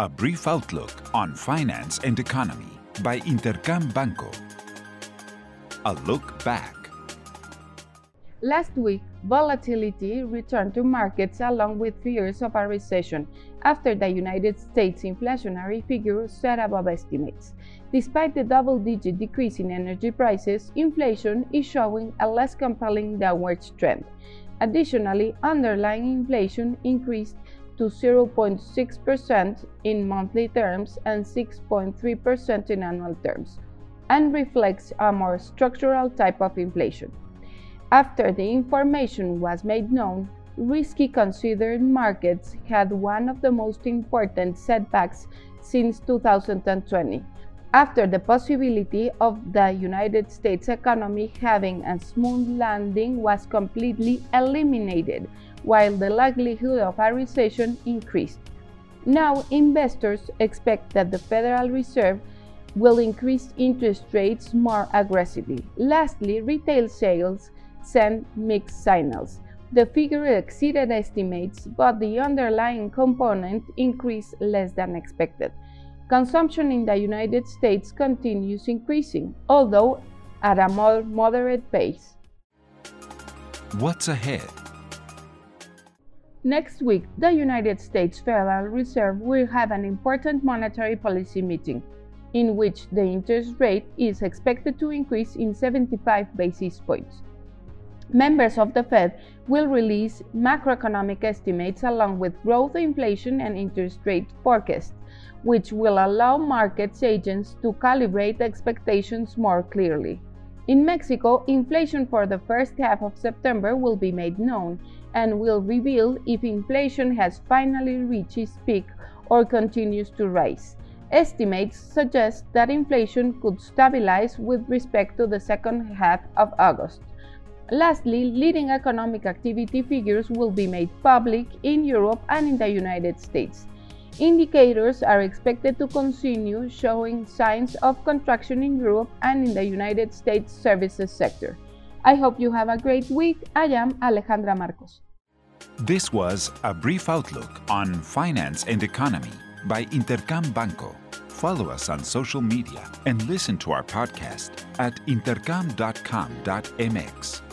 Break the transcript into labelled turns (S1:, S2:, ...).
S1: A brief outlook on finance and economy by Intercam Banco. A look back.
S2: Last week, volatility returned to markets along with fears of a recession after the United States inflationary figure set above estimates. Despite the double digit decrease in energy prices, inflation is showing a less compelling downward trend. Additionally, underlying inflation increased to 0.6% in monthly terms and 6.3% in annual terms, and reflects a more structural type of inflation. After the information was made known, risky considered markets had one of the most important setbacks since 2020, after the possibility of the United States economy having a smooth landing was completely eliminated, while the likelihood of a recession increased. Now, investors expect that the Federal Reserve will increase interest rates more aggressively. Lastly, retail sales sent mixed signals. The figure exceeded estimates, but the underlying component increased less than expected. Consumption in the United States continues increasing, although at a more moderate pace.
S1: What's ahead?
S2: Next week, the United States Federal Reserve will have an important monetary policy meeting, in which the interest rate is expected to increase in 75 basis points. Members of the Fed will release macroeconomic estimates along with growth, inflation, and interest rate forecasts, which will allow markets agents to calibrate expectations more clearly. In Mexico, inflation for the first half of September will be made known and will reveal if inflation has finally reached its peak or continues to rise. Estimates suggest that inflation could stabilize with respect to the second half of August. Lastly, leading economic activity figures will be made public in Europe and in the United States. Indicators are expected to continue showing signs of contraction in Europe and in the United States services sector. I hope you have a great week. I am Alejandra Marcos.
S1: This was a brief outlook on finance and economy by Intercam Banco. Follow us on social media and listen to our podcast at intercam.com.mx.